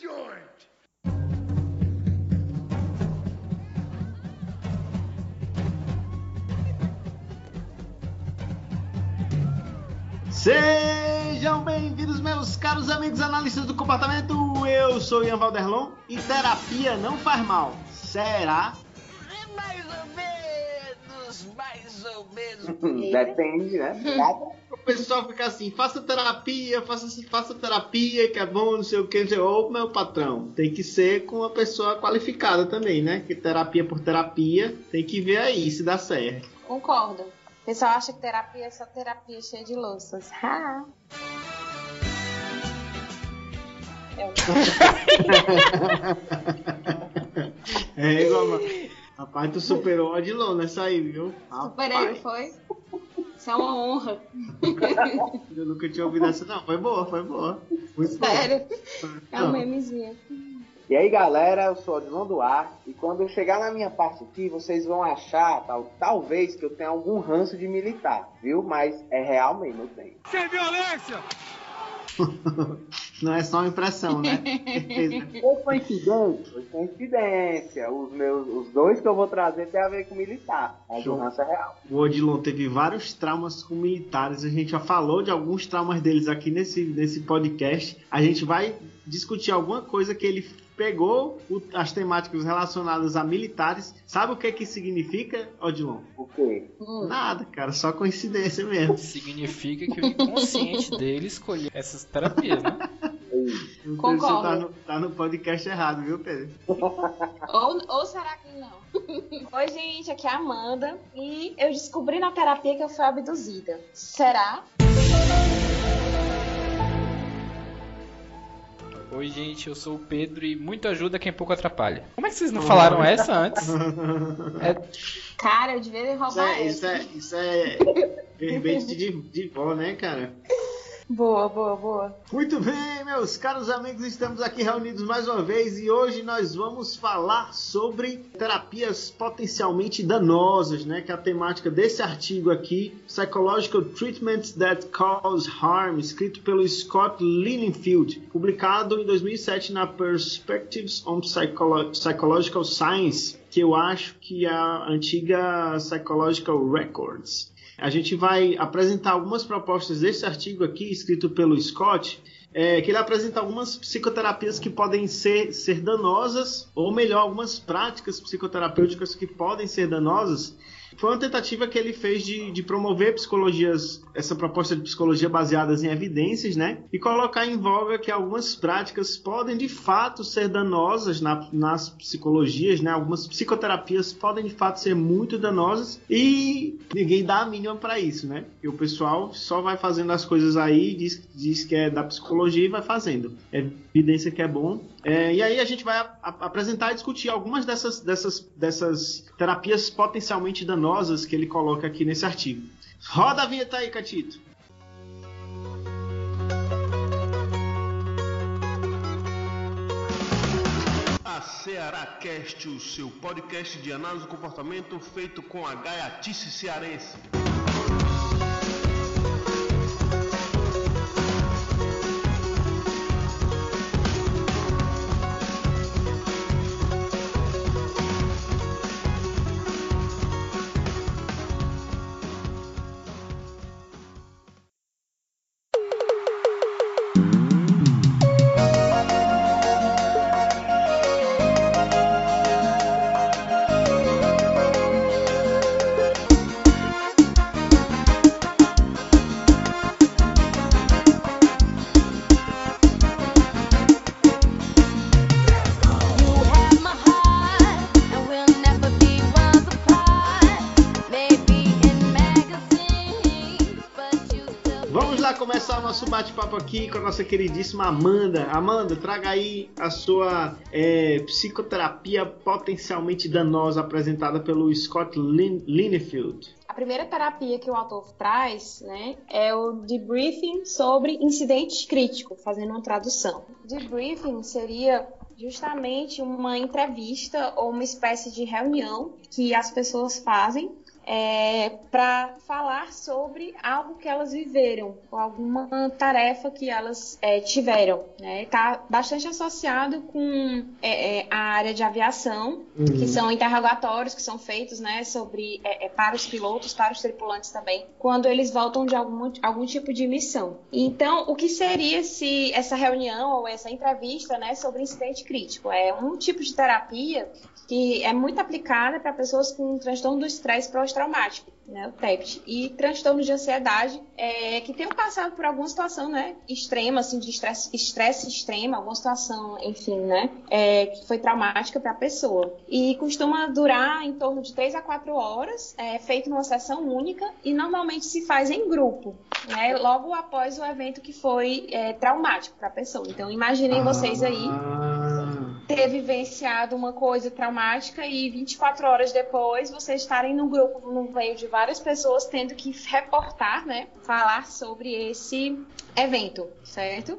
joint! Sejam bem-vindos, meus caros amigos analistas do comportamento. Eu sou Ian Valderlon e terapia não faz mal. Será? Ou menos. Depende, né? O pessoal fica assim, faça terapia, faça, faça terapia, que é bom, não sei o que, não sei Ô, meu patrão, tem que ser com uma pessoa qualificada também, né? Que terapia por terapia, tem que ver aí se dá certo. Concordo. O pessoal acha que terapia é só terapia cheia de louças. Ha! É igual, mano. Rapaz, tu superou o Odilon nessa aí, viu? Superei, foi? Isso é uma honra. eu nunca tinha ouvido essa, não. Foi boa, foi boa. Muito boa. Sério. É um memezinho. E aí, galera, eu sou o Odilon Duarte. E quando eu chegar na minha parte aqui, vocês vão achar, tal, talvez, que eu tenha algum ranço de militar, viu? Mas é real mesmo, eu tenho. Sem violência! Não é só uma impressão, né? Foi coincidência? Foi coincidência. Os, meus, os dois que eu vou trazer tem a ver com militar. O ranço é real. O Odilon teve vários traumas com militares. A gente já falou de alguns traumas deles aqui nesse, nesse podcast. A gente vai discutir alguma coisa que ele pegou o- as temáticas relacionadas a militares. Sabe o que que significa, Odilon? O quê? Hum. Nada, cara, só coincidência mesmo. Significa que o inconsciente dele escolheu essas terapias, né? Então Concordo. Você tá no, tá no podcast errado, viu, Pedro? Ou, ou será que não? Oi, gente, aqui é a Amanda. E eu descobri na terapia que eu fui abduzida. Será? Oi, gente, eu sou o Pedro e muito ajuda quem pouco atrapalha. Como é que vocês não falaram essa antes? É, Cara, eu devia Isso roubar é, isso essa. é, isso é verbete de, de vó, né, cara? Boa, boa, boa. Muito bem, meus caros amigos, estamos aqui reunidos mais uma vez e hoje nós vamos falar sobre terapias potencialmente danosas, né? Que é a temática desse artigo aqui, Psychological Treatments That Cause Harm, escrito pelo Scott Lilienfield, publicado em 2007 na Perspectives on Psycholo- Psychological Science, que eu acho que é a antiga Psychological Records. A gente vai apresentar algumas propostas desse artigo aqui, escrito pelo Scott, é, que ele apresenta algumas psicoterapias que podem ser, ser danosas, ou melhor, algumas práticas psicoterapêuticas que podem ser danosas. Foi uma tentativa que ele fez de, de promover psicologias, essa proposta de psicologia baseadas em evidências, né? E colocar em voga que algumas práticas podem de fato ser danosas na- nas psicologias, né? Algumas psicoterapias podem de fato ser muito danosas e ninguém dá a mínima para isso, né? E o pessoal só vai fazendo as coisas aí, diz, diz que é da psicologia e vai fazendo. É evidência que é bom. É, e aí a gente vai a- a- apresentar e discutir algumas dessas, dessas, dessas terapias potencialmente danosas que ele coloca aqui nesse artigo. Roda a vinheta aí, Catito. A Ceará Cast, o seu podcast de análise do comportamento feito com a gaiatice cearense. Bate-papo aqui com a nossa queridíssima Amanda. Amanda, traga aí a sua é, psicoterapia potencialmente danosa apresentada pelo Scott Lin Linefield. A primeira terapia que o autor traz né, é o debriefing sobre incidente crítico, fazendo uma tradução. Debriefing seria justamente uma entrevista ou uma espécie de reunião que as pessoas fazem para falar sobre algo que elas viveram, ou alguma tarefa que elas é, tiveram. Está bastante associado com é, é, a área de aviação, que são interrogatórios que são feitos né, sobre, é, é, para os pilotos, para os tripulantes também, quando eles voltam de algum, algum tipo de missão. Então, o que seria se essa reunião ou essa entrevista né, sobre incidente crítico? É um tipo de terapia que é muito aplicada para pessoas com transtorno do estresse pós-traumático, né, o TEPT, e transtorno de ansiedade, é, que tenham passado por alguma situação, né, extrema, assim, de estresse, estresse extremo, alguma situação, enfim, né, é, que foi traumática para a pessoa. E costuma durar em torno de 3 a 4 horas, é, feito numa sessão única, e normalmente se faz em grupo, né, logo após o evento que foi é, traumático para a pessoa. Então, imaginem vocês aí ter vivenciado uma coisa traumática e 24 horas depois vocês estarem num grupo no meio de várias pessoas tendo que reportar, né, falar sobre esse evento, certo?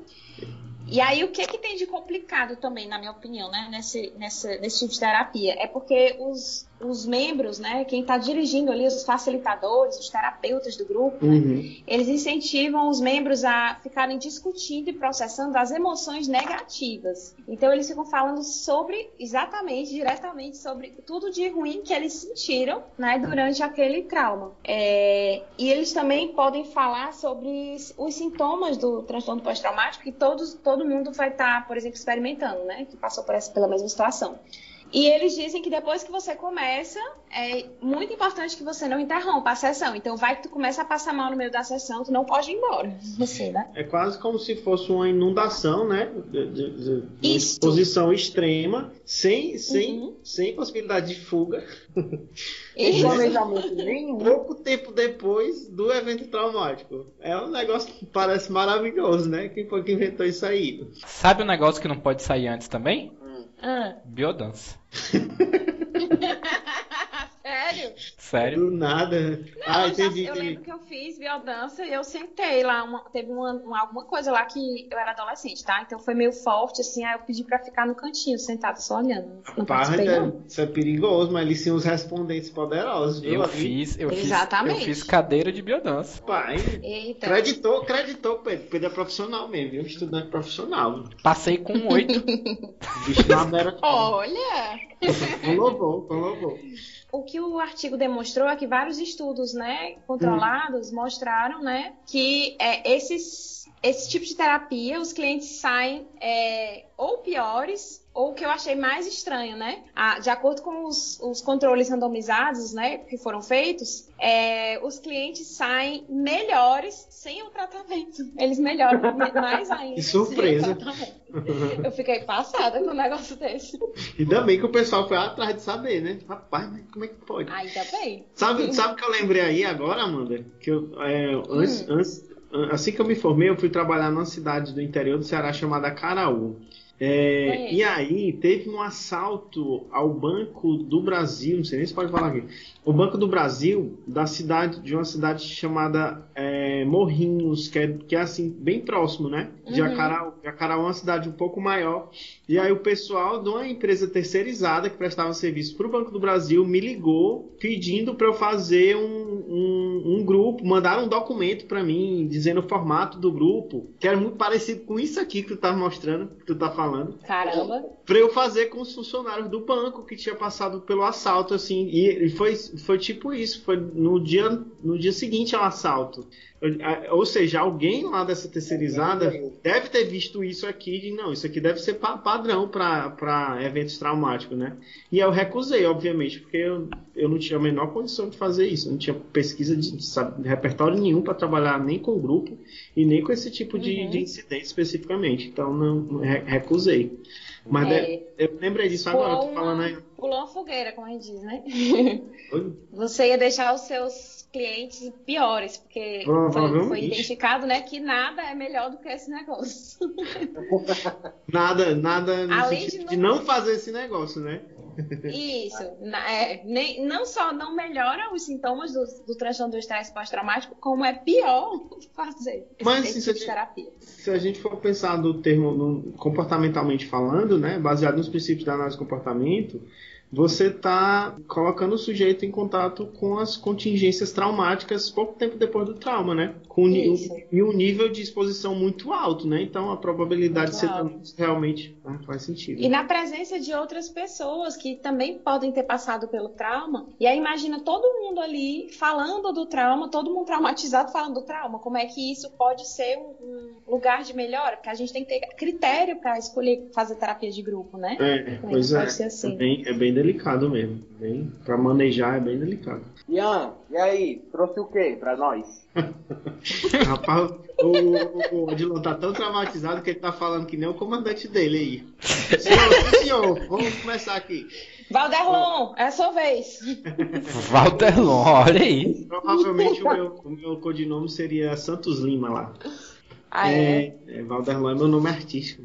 E aí o que que tem de complicado também, na minha opinião, né, nesse, nessa, nesse tipo de terapia, é porque os, os membros, né, quem está dirigindo ali, os facilitadores, os terapeutas do grupo, né, uhum. eles incentivam os membros a ficarem discutindo e processando as emoções negativas. Então eles ficam falando sobre, exatamente, diretamente sobre tudo de ruim que eles sentiram, né, durante aquele trauma. É, e eles também podem falar sobre os sintomas do transtorno pós-traumático que todos, todo mundo vai estar, por exemplo, experimentando, né, que passou por essa, pela mesma situação. E eles dizem que depois que você começa, é muito importante que você não interrompa a sessão. Então, vai que tu começa a passar mal no meio da sessão, tu não pode ir embora. Você, né? É quase como se fosse uma inundação, né? De, de- de- de uma Isso. exposição extrema, sem, sem, Uhum. sem possibilidade de fuga. E- planejamento nenhum. Pouco tempo depois do evento traumático. É um negócio que parece maravilhoso, né? Quem foi que inventou isso aí? Sabe um negócio que não pode sair antes também? Ah, Biodança. sério? Sério. Do nada. ah, eu, já- entendi. eu entendi. lembro que eu fiz biodança e eu sentei lá, uma- teve uma, uma- alguma coisa lá que eu era adolescente, tá? Então foi meio forte, assim, aí eu pedi pra ficar no cantinho, sentado, só olhando. Não Rapaz, participei, é- não. isso é perigoso, mas eles tinham os respondentes poderosos, viu? Eu ali? fiz, eu fiz, eu Exatamente. fiz cadeira de biodança. Pai, Eita. creditou, creditou, Pedro. Pedro é profissional mesmo, viu? Estudante profissional. Passei com oito. Bicho na. Olha! Colocou, colocou. O que o artigo demonstrou é que vários estudos, né, controlados mostraram, né, que é, esses, esse tipo de terapia, os clientes saem é, ou piores ou o que eu achei mais estranho, né? Ah, de acordo com os, os controles randomizados, né, que foram feitos, é, os clientes saem melhores sem o tratamento. Eles melhoram me- mais ainda. Que surpresa. Eu fiquei passada com um negócio desse. Ainda bem que o pessoal foi atrás de saber, né? Rapaz, mas como é que pode? Ainda bem. Sabe, sabe o que eu lembrei aí agora, Amanda? Que eu, é, antes, Hum. antes- assim que eu me formei, eu fui trabalhar numa cidade do interior do Ceará chamada Caraú. É, Conheço. e aí teve um assalto ao Banco do Brasil, não sei nem se pode falar aqui. O Banco do Brasil, da cidade, de uma cidade chamada é, Morrinhos, que é, que é assim, bem próximo, né? De Uhum. É uma cidade um pouco maior. E aí o pessoal de uma empresa terceirizada que prestava serviço para o Banco do Brasil me ligou pedindo para eu fazer um, um, um grupo, mandaram um documento para mim dizendo o formato do grupo, que era muito parecido com isso aqui que tu tá mostrando, que tu tá falando, Caramba. para eu fazer com os funcionários do banco que tinha passado pelo assalto assim. E, e foi, foi tipo isso, foi no dia no dia seguinte ao assalto. Ou seja, alguém lá dessa terceirizada deve ter visto isso aqui e não, isso aqui deve ser pa- padrão para eventos traumáticos, né? E eu recusei, obviamente, porque eu, eu não tinha a menor condição de fazer isso, não tinha pesquisa de, sabe, de repertório nenhum para trabalhar nem com grupo e nem com esse tipo de, Uhum. de incidente especificamente, então não, não re- recusei. Mas É. eu lembrei disso agora, tô falando aí. pulou uma fogueira, como a gente diz, né? Você ia deixar os seus clientes piores, porque foi, foi identificado, né, que nada é melhor do que esse negócio. Nada, nada no Além de de não- não fazer esse negócio, né? Isso. É, nem, não só não melhora os sintomas do, do transtorno do estresse pós-traumático, como é pior fazer esse, Mas, assim, tipo de você- terapia. Se a gente for pensar do termo no- comportamentalmente falando, né, baseado nos princípios da análise de comportamento, você está colocando o sujeito em contato com as contingências traumáticas pouco tempo depois do trauma, né? Com Isso. e um nível de exposição muito alto, né? Então a probabilidade de Muito ser alto. realmente ah, faz sentido. E na presença de outras pessoas que também podem ter passado pelo trauma. E aí imagina todo mundo ali falando do trauma, todo mundo traumatizado falando do trauma. Como é que isso pode ser um, um lugar de melhora? Porque a gente tem que ter critério para escolher fazer terapia de grupo, né? É, Como pois que é. pode ser assim? É bem, é bem delicado mesmo. Bem, para manejar é bem delicado. Ian, e aí? Trouxe o quê pra nós? Rapaz, o, o, o Odilon tá tão traumatizado que ele tá falando que nem o comandante dele aí. Senhor, senhor, vamos começar aqui. Valderlon, é a sua vez. Valderlon, olha aí. Provavelmente o meu, o meu codinome seria Santos Lima lá. Ah, é? é, Valderlon é meu nome artístico.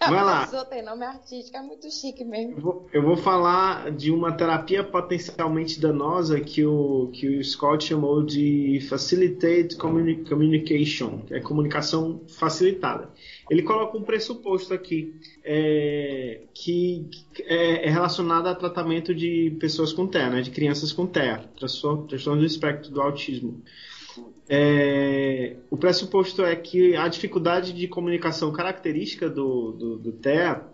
Vai lá. A pessoa tem nome artístico, é muito chique mesmo. Eu vou, eu vou falar de uma terapia potencialmente danosa que o, que o Scott chamou de Facilitated Communi- Communication, que é comunicação facilitada. Ele coloca um pressuposto aqui é, que é, é relacionado a tratamento de pessoas com TEA, né, de crianças com TEA, transtorno do espectro do autismo. É, o pressuposto é que a dificuldade de comunicação característica do, do, do TEA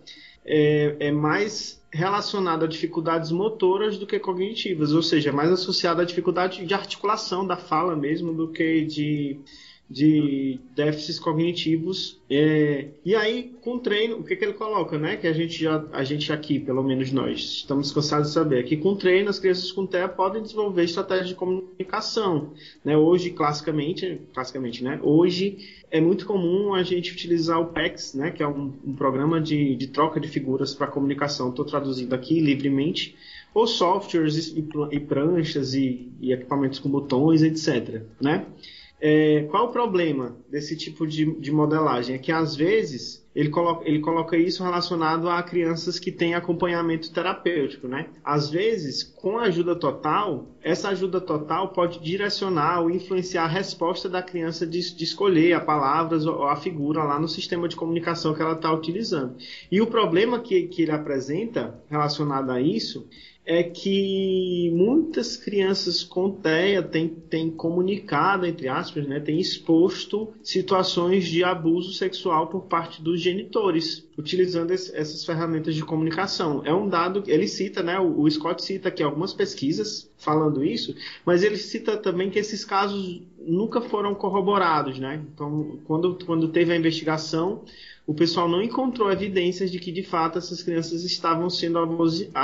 é, é mais relacionada a dificuldades motoras do que cognitivas, ou seja, é mais associada à dificuldade de articulação da fala mesmo do que de, de déficits cognitivos. É, e aí, com treino, o que, que ele coloca, né? Que a gente já, a gente aqui, pelo menos nós, estamos cansados de saber, que com treino as crianças com TEA podem desenvolver estratégias de comunicação. Né? Hoje, classicamente, classicamente, né? Hoje é muito comum a gente utilizar o PEX, né? Que é um, um programa de, de troca de figuras para comunicação. Estou traduzindo aqui livremente ou softwares e, e pranchas e, e equipamentos com botões, etc. Né? É, qual o problema desse tipo de, de modelagem? É que às vezes ele coloca, ele coloca isso relacionado a crianças que têm acompanhamento terapêutico, né? Às vezes, com ajuda total, essa ajuda total pode direcionar ou influenciar a resposta da criança de, de escolher a palavras ou a figura lá no sistema de comunicação que ela está utilizando. E o problema que, que ele apresenta relacionado a isso é que muitas crianças com TEA têm, têm comunicado, entre aspas, né, têm exposto situações de abuso sexual por parte dos genitores, utilizando esse- essas ferramentas de comunicação. É um dado, ele cita, né, o, o Scott cita aqui algumas pesquisas falando isso, mas ele cita também que esses casos nunca foram corroborados, né? Então, quando, quando teve a investigação, o pessoal não encontrou evidências de que de fato essas crianças estavam sendo abusi- a-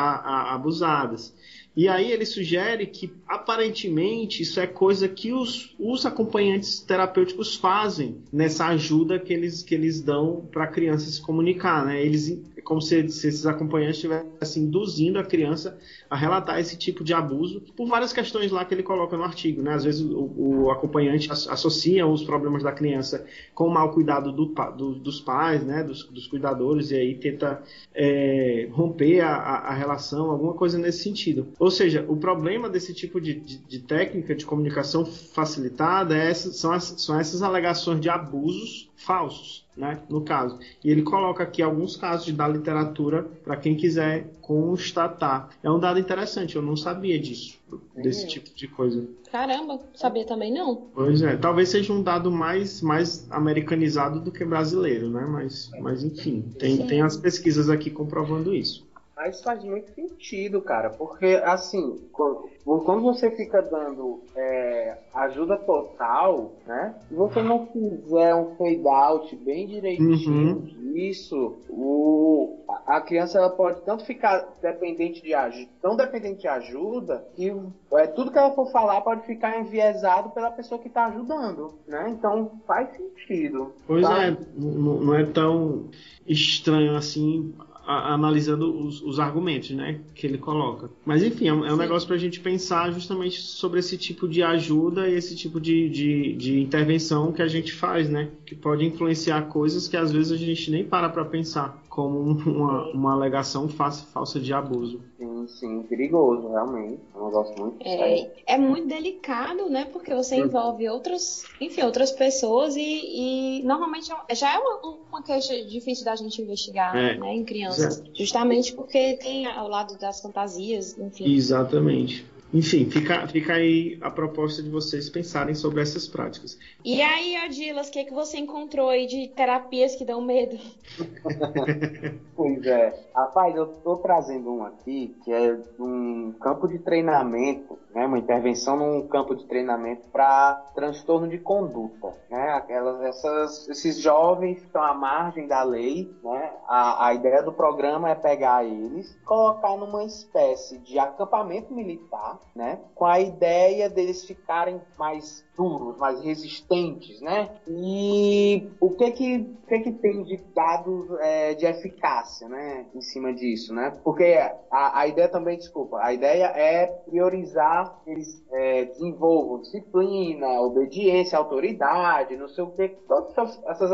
a- abusadas. E aí ele sugere que aparentemente isso é coisa que os, os acompanhantes terapêuticos fazem nessa ajuda que eles, que eles dão para a criança se comunicar. Né? Eles, é como se, se esses acompanhantes estivessem induzindo a criança a relatar esse tipo de abuso por várias questões lá que ele coloca no artigo. Né? Às vezes o, o acompanhante as- associa os problemas da criança com o mau cuidado do do- dos pais, né? dos, dos cuidadores, e aí tenta é, romper a, a- relação, alguma coisa nesse sentido. Ou seja, o problema desse tipo de, de- de técnica de comunicação facilitada é essa- são, as- são essas alegações de abusos falsos, né, no caso. E ele coloca aqui alguns casos da literatura para quem quiser constatar. É um dado interessante, eu não sabia disso, desse tipo de coisa. Caramba, sabia também não. Pois é, talvez seja um dado mais, mais americanizado do que brasileiro, né? Mas, mas enfim, tem, Sim. tem as pesquisas aqui comprovando isso. Mas faz muito sentido, cara, porque assim, quando, quando você fica dando é, ajuda total, né? Se você não fizer um fade out bem direitinho disso, o, a- criança ela pode tanto ficar dependente de ajuda, tão dependente de ajuda, que é, tudo que ela for falar pode ficar enviesado pela pessoa que está ajudando, né? Então faz sentido. Pois tá? é, não é tão estranho assim a- analisando os, os argumentos, né, que ele coloca. Mas enfim, é um, é um negócio para a gente pensar justamente sobre esse tipo de ajuda e esse tipo de, de, de intervenção que a gente faz, né, que pode influenciar coisas que às vezes a gente nem para para pensar, como um- uma, uma alegação fa- falsa de abuso. Sim, sim, perigoso, realmente. É um negócio muito sério. É, é muito delicado, né? Porque você Uhum. envolve outras, enfim, outras pessoas e, e normalmente é- já é uma, uma queixa difícil da gente investigar, É. né, em crianças. Justamente porque tem ao lado das fantasias, enfim. Exatamente. Enfim, fica, fica aí a proposta de vocês pensarem sobre essas práticas. E aí, Odilas, o que, que você encontrou aí de terapias que dão medo? Pois é. Rapaz, eu tô trazendo um aqui que é um campo de treinamento, né? Uma intervenção num campo de treinamento para transtorno de conduta, né? Aquelas, essas, esses jovens que estão à margem da lei, né? A, a ideia do programa é pegar eles, colocar numa espécie de acampamento militar, né? Com a ideia deles ficarem mais duros, mais resistentes, né? E o que que, que, que tem de dados é, de eficácia, né? Em cima disso, né? Porque a, a ideia também, desculpa, a ideia é priorizar eles é, desenvolvam disciplina, obediência, autoridade, não sei o que, todas essas, essas,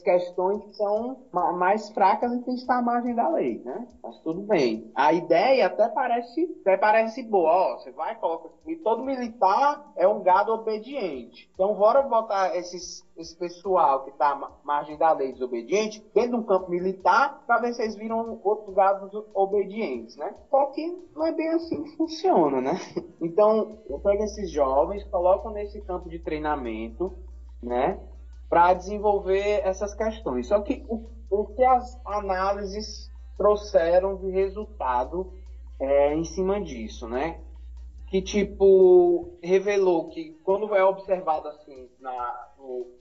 questões que são ma- mais fracas e que estão à margem da lei, né? Mas tudo bem. A ideia até parece, até parece boa, ó, você vai, coloca, e todo militar é um gado obediente. Então, bora botar esses, esse pessoal que está à margem da lei desobediente dentro de um campo militar para ver se eles viram outros gados obedientes, né? Só que não é bem assim que funciona, né? Então, eu pego esses jovens, coloco nesse campo de treinamento, né? Para desenvolver essas questões. Só que o, o que as análises trouxeram de resultado é, em cima disso, né? que tipo revelou que quando é observado assim na,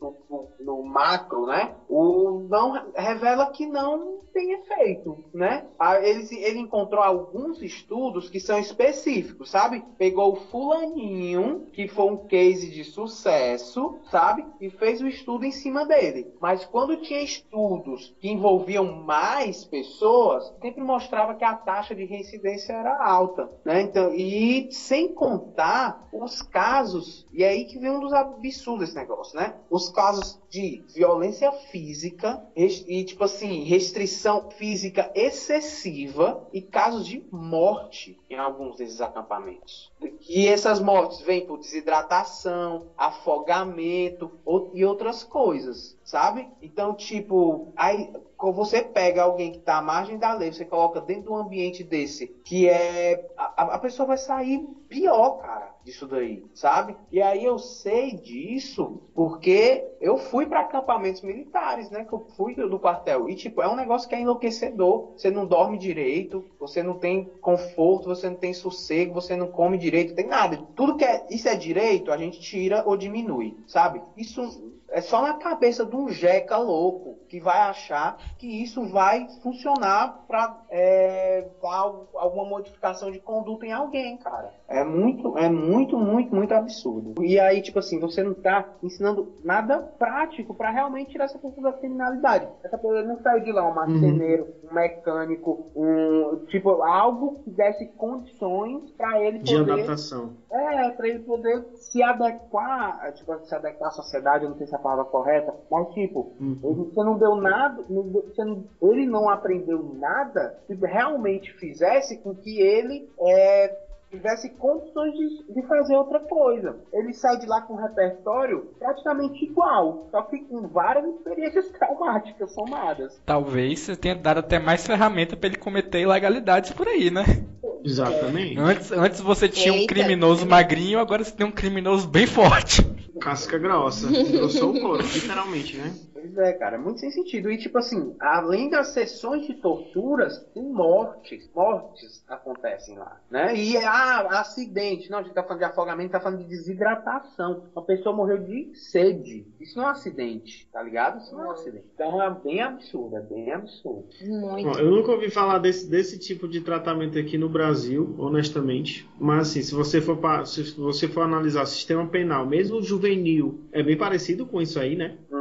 no, no- no- macro, né, o não revela que não tem efeito, né? Ah, Ele, ele encontrou alguns estudos que são específicos, sabe? Pegou o fulaninho que foi um case de sucesso, sabe? E fez o estudo em cima dele. Mas quando tinha estudos que envolviam mais pessoas, sempre mostrava que a taxa de reincidência era alta, né? Então, e sem contar os casos, e é aí que vem um dos absurdos desse negócio, né? Os casos de violência física e tipo assim, restrição física excessiva e casos de morte em alguns desses acampamentos. E essas mortes vêm por desidratação, afogamento e outras coisas, sabe? Então, tipo, aí quando você pega alguém que está à margem da lei, você coloca dentro de um ambiente desse, que é. A, a pessoa vai sair pior, cara, disso daí, sabe? E aí eu sei disso porque eu fui para acampamentos militares, né? Que eu fui do, do quartel. E, tipo, é um negócio que é enlouquecedor. Você não dorme direito, você não tem conforto, você não tem sossego, você não come direito, tem nada. Tudo que é, isso é direito, a gente tira ou diminui, sabe? Isso é só na cabeça de um jeca louco que vai achar que isso vai funcionar para al- alguma modificação de conduta em alguém, cara. É muito, é muito, muito, muito absurdo. E aí, tipo assim, você não tá ensinando nada prático para realmente tirar essa pessoa da criminalidade. Essa pessoa não saiu de lá um marceneiro, um mecânico, um tipo algo que desse condições para ele De poder adaptação. é, pra ele poder se adequar, tipo, se adequar à sociedade, eu não sei se a palavra correta, mas tipo, Uhum. ele- você não deu nada, não deu- você não- ele não aprendeu nada que realmente fizesse com que ele é, tivesse condições de, de fazer outra coisa. Ele sai de lá com um repertório praticamente igual, só que com várias experiências traumáticas somadas. Talvez você tenha dado até mais ferramenta pra ele cometer ilegalidades por aí, né? Exatamente. Antes, antes você tinha um Eita. criminoso magrinho, agora você tem um criminoso bem forte. Casca grossa. Engrossou o couro, literalmente, né? Pois é, cara, é muito sem sentido. E tipo assim, além das sessões de torturas, tem mortes. Mortes acontecem lá, né? E ah, acidente. Não, a gente tá falando de afogamento, tá falando de desidratação. Uma pessoa morreu de sede. Isso não é um acidente, tá ligado? Isso não é um acidente. Então é bem absurdo, é bem absurdo. Muito. Bom, eu nunca ouvi falar desse, desse tipo de tratamento aqui no Brasil, honestamente. Mas assim, se você for pa- se você for analisar o sistema penal, mesmo o juvenil, é bem parecido com isso aí, né? Uhum.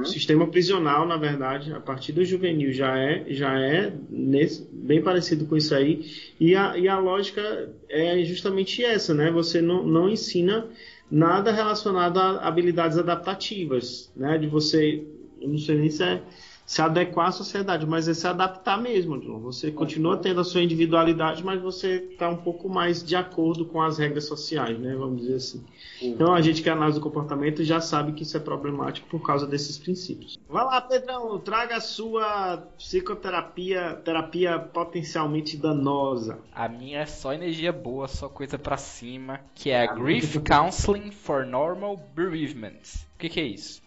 O sistema prisional, na verdade, a partir do juvenil já é já é nesse, bem parecido com isso aí. E a, e a lógica é justamente essa, né? Você não, não ensina nada relacionado a habilidades adaptativas, né? De você, eu não sei nem se é se adequar à sociedade, mas é se adaptar mesmo, João. Você continua tendo a sua individualidade, mas você está um pouco mais de acordo com as regras sociais, né? Vamos dizer assim. Então a gente que analisa o comportamento já sabe que isso é problemático por causa desses princípios. Vai lá, Pedrão, traga a sua psicoterapia, terapia potencialmente danosa. A minha é só energia boa, só coisa pra cima, que é a Grief Counseling for Normal Bereavement. O que, que é isso?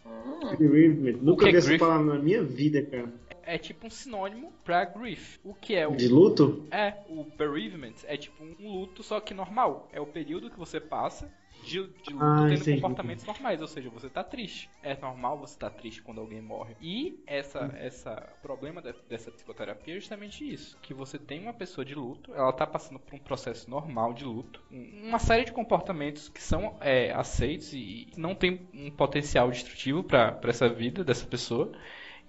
Bereavement. Nunca que é vi essa grief? palavra na minha vida, cara. É tipo um sinônimo pra grief. O que é o De luto? É, o bereavement é tipo um luto, só que normal. É o período que você passa de, de luto Ah, tendo comportamentos normais, ou seja, você tá triste. É normal você tá triste quando alguém morre. E essa essa problema de- dessa psicoterapia é justamente isso, que você tem uma pessoa de luto, ela tá passando por um processo normal de luto, um- uma série de comportamentos que são é, aceitos e não tem um potencial destrutivo para essa vida dessa pessoa.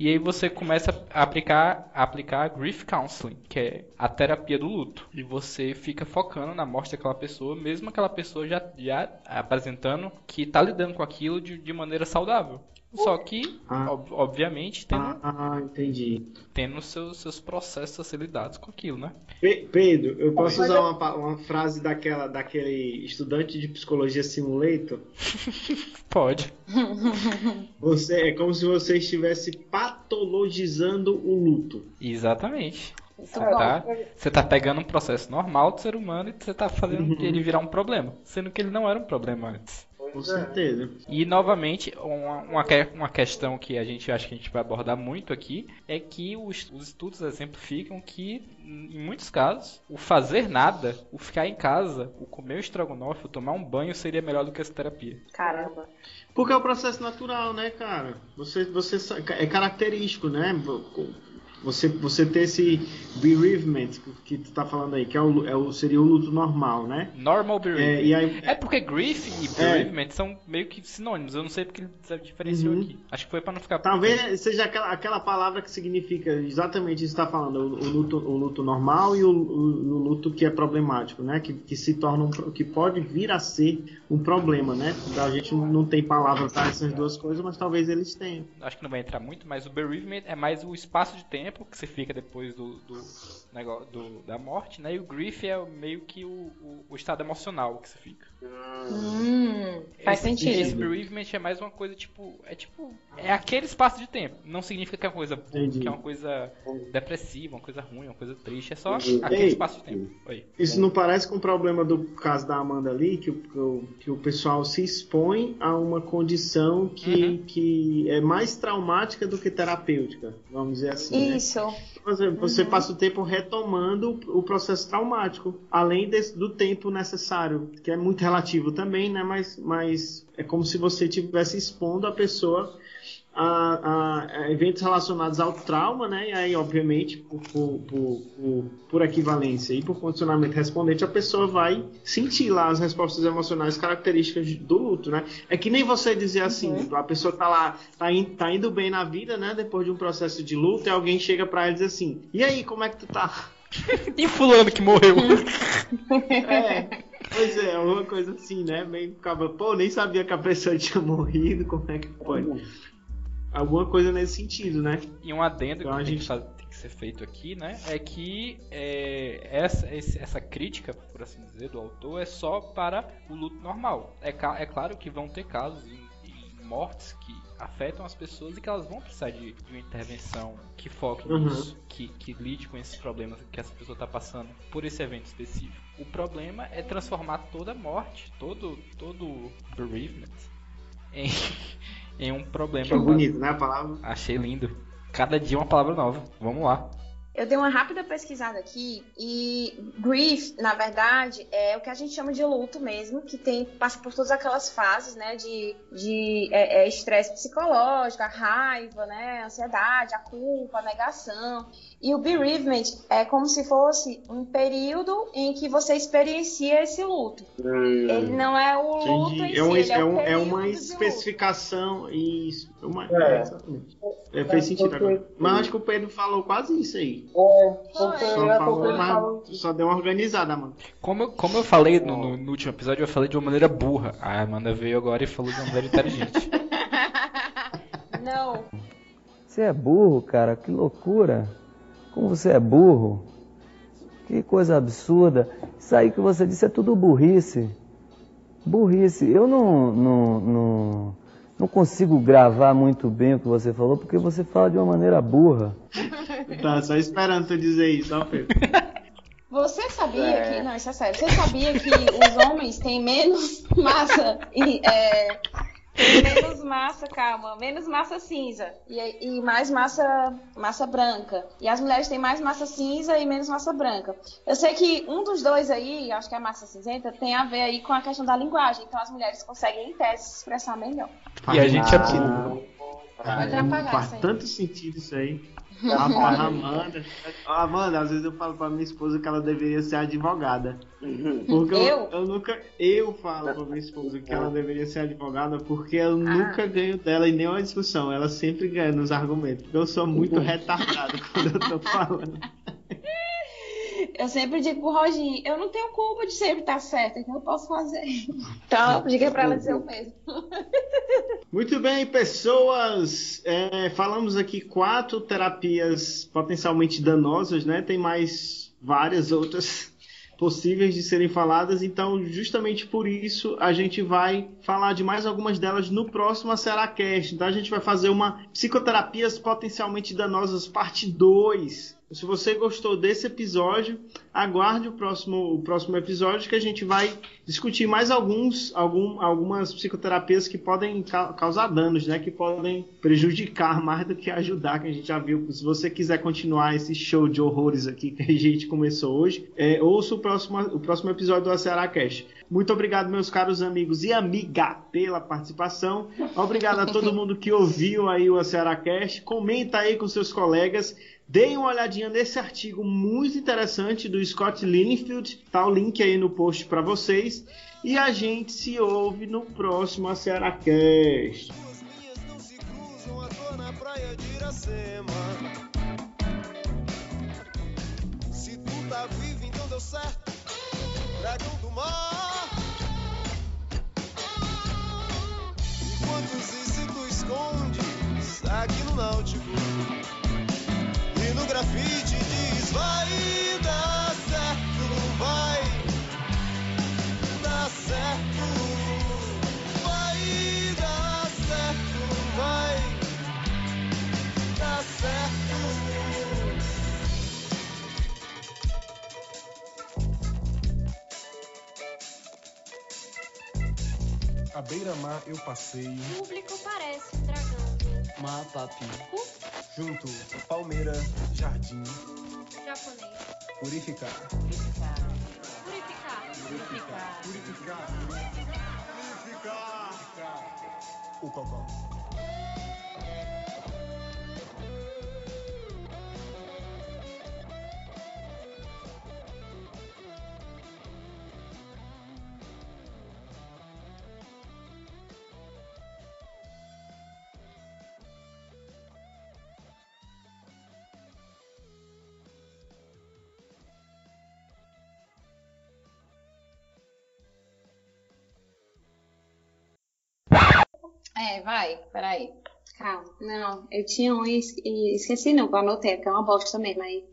E aí você começa a aplicar, a aplicar grief counseling, que é a terapia do luto. E você fica focando na morte daquela pessoa, mesmo aquela pessoa já, já apresentando que está lidando com aquilo de, de maneira saudável. Só que, Ah. ob- obviamente, tendo, Ah, entendi. tendo seus, seus processos a ser lidados com aquilo, né? Pe- Pedro, eu posso Mas usar eu- uma, uma frase daquela, daquele estudante de psicologia simulator? Pode. Você é como se você estivesse patologizando o luto. Exatamente. Você tá, você tá pegando um processo normal do ser humano e você tá fazendo ele virar um problema. Sendo que ele não era um problema antes. Com é. certeza. E novamente, uma, uma, que- uma questão que a gente acha que a gente vai abordar muito aqui é que os, os estudos exemplificam que, em muitos casos, o fazer nada, o ficar em casa, o comer o estrogonofe, o tomar um banho seria melhor do que essa terapia. Caramba. Porque é o processo natural, né, cara? Você, você é característico, né? Você, você ter esse bereavement que, tu tá falando aí, que é o, é o, seria o luto normal, né? Normal É, bereavement. e aí, É porque grief e bereavement são meio que sinônimos. Eu não sei porque ele diferenciou Uhum. aqui. Acho que foi pra não ficar. Talvez seja aquela, aquela palavra que significa exatamente isso que está falando, o, o luto, o luto normal e o, o- luto que é problemático, né? Que, que se torna um, que pode vir a ser um problema, né? A gente não tem palavra para essas duas coisas, mas talvez eles tenham. acho que não vai entrar muito, mas o bereavement é mais o espaço de tempo que você fica depois do, do negócio do- da morte, né? E o grief é meio que o, o- o estado emocional que você fica. Hum, faz esse, sentido. Esse bereavement é mais uma coisa tipo, é tipo, é aquele espaço de tempo. Não significa que é uma coisa, Entendi. que é uma coisa depressiva, uma coisa ruim, uma coisa triste. É só Entendi. aquele Ei. espaço de tempo. Oi. Isso não parece com o problema do caso da Amanda ali, que, o- que, o- que o pessoal se expõe a uma condição que, Uhum. que é mais traumática do que terapêutica, vamos dizer assim. Isso. Você, você passa o tempo retomando o o processo traumático, além desse- do tempo necessário, que é muito relativo também, né? Mas, mas é como se você estivesse expondo a pessoa a, a- eventos relacionados ao trauma, né? E aí, obviamente, por, por, por, por- equivalência e por condicionamento respondente, a pessoa vai sentir lá as respostas emocionais características do luto, né? É que nem você dizer assim, a pessoa tá lá, tá, in- tá indo bem na vida, né? Depois de um processo de luto, e alguém chega pra ela e diz assim, e aí, como é que tu tá? E fulano que morreu? É, pois é, alguma coisa assim, né? Meio acaba, pô, nem sabia que a pessoa tinha morrido, como é que pode? Alguma coisa nesse sentido, né? E um adendo Então, que a tem, gente- tem que ser feito aqui, né? É que é, essa, essa crítica, por assim dizer, do autor é só para o luto normal. É, é claro que vão ter casos em, em mortes que afetam as pessoas e que elas vão precisar de, de uma intervenção que foque Uhum. nisso, que, que lide com esses problemas que essa pessoa está passando por esse evento específico. O problema é transformar toda morte, todo, todo bereavement, em, em um problema. É bonito, né? A palavra. Achei lindo. Cada dia uma palavra nova. Vamos lá. Eu dei uma rápida pesquisada aqui e grief, na verdade, é o que a gente chama de luto mesmo, que tem passa por todas aquelas fases, né, de de é, é, estresse psicológico, a raiva, né, a ansiedade, a culpa, a negação. E o bereavement é como se fosse um período em que você experiencia esse luto. Ele não é o luto em si, É, um- ele é, é um- é uma especificação. Isso. É uma, É. é, exatamente. É, fez sentido agora. Mas acho que o Pedro falou quase isso aí. É, porque Só, é porque só deu uma organizada, mano. Como eu, como eu falei no, no- no último episódio, eu falei de uma maneira burra. A Amanda veio agora e falou de uma maneira inteligente. Não. Você é burro, cara, que loucura. Como você é burro. Que coisa absurda. Isso aí que você disse é tudo burrice. Burrice. Eu não, não, não, não consigo gravar muito bem o que você falou, porque você fala de uma maneira burra. Tá, só esperando tu dizer isso, ó, Pedro. Você sabia É. que. Não, isso é sério. Você sabia que os homens têm menos massa e. É, menos massa, calma, menos massa cinza e, e mais massa, massa branca. E as mulheres têm mais massa cinza e menos massa branca. Eu sei que um dos dois aí, acho que é a massa cinzenta, tem a ver aí com a questão da linguagem. Então as mulheres conseguem, em tese, se expressar melhor. E a gente é Ah. Pode apagar Faz tanto sentido isso aí. Rapaz, Amanda. Amanda, às vezes eu falo pra minha esposa que ela deveria ser advogada. Porque eu, Eu? eu nunca. Eu falo pra minha esposa que ela deveria ser advogada porque eu Ah. nunca ganho dela em nenhuma discussão. Ela sempre ganha nos argumentos. Eu sou muito retardado quando eu tô falando. Eu sempre digo pro Roginho, eu não tenho culpa de sempre estar certa, então eu posso fazer. Então, diga pra ela dizer o mesmo. Muito bem, pessoas. é, falamos aqui quatro terapias potencialmente danosas, né? Tem mais várias outras possíveis de serem faladas. Então, justamente por isso, a gente vai falar de mais algumas delas no próximo Aceracast. Então, a gente vai fazer uma psicoterapias potencialmente danosas parte 2. Se você gostou desse episódio, aguarde o próximo, o próximo episódio que a gente vai discutir mais alguns, algum, algumas psicoterapias que podem ca- causar danos, né? Que podem prejudicar mais do que ajudar, que a gente já viu. Se você quiser continuar esse show de horrores aqui que a gente começou hoje, é, ouça o próximo, o próximo episódio do Acerá Cash. Muito obrigado, meus caros amigos e amiga, pela participação. Obrigado a todo mundo que ouviu aí o Acerá Cash. Comenta aí com seus colegas. Deem uma olhadinha nesse artigo muito interessante do Scott Linfield. Tá o link aí no post para vocês. E a gente se ouve no próximo tu tá então certo. E grafite diz: vai dar certo, vai dar certo. Vai dar certo, vai dar certo. À beira-mar eu passeio, Público parece. Mapapi. junto palmeira, jardim, Japonês. purificar. Purificar. Purificar. Purificar. O cocó. É, vai, peraí. Calma. Não, eu tinha um e es- esqueci não, que eu anotei, porque é uma bosta mesmo aí.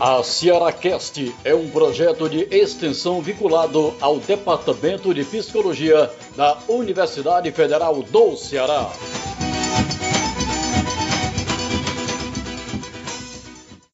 A Cearacast é um projeto de extensão vinculado ao Departamento de Psicologia da Universidade Federal do Ceará.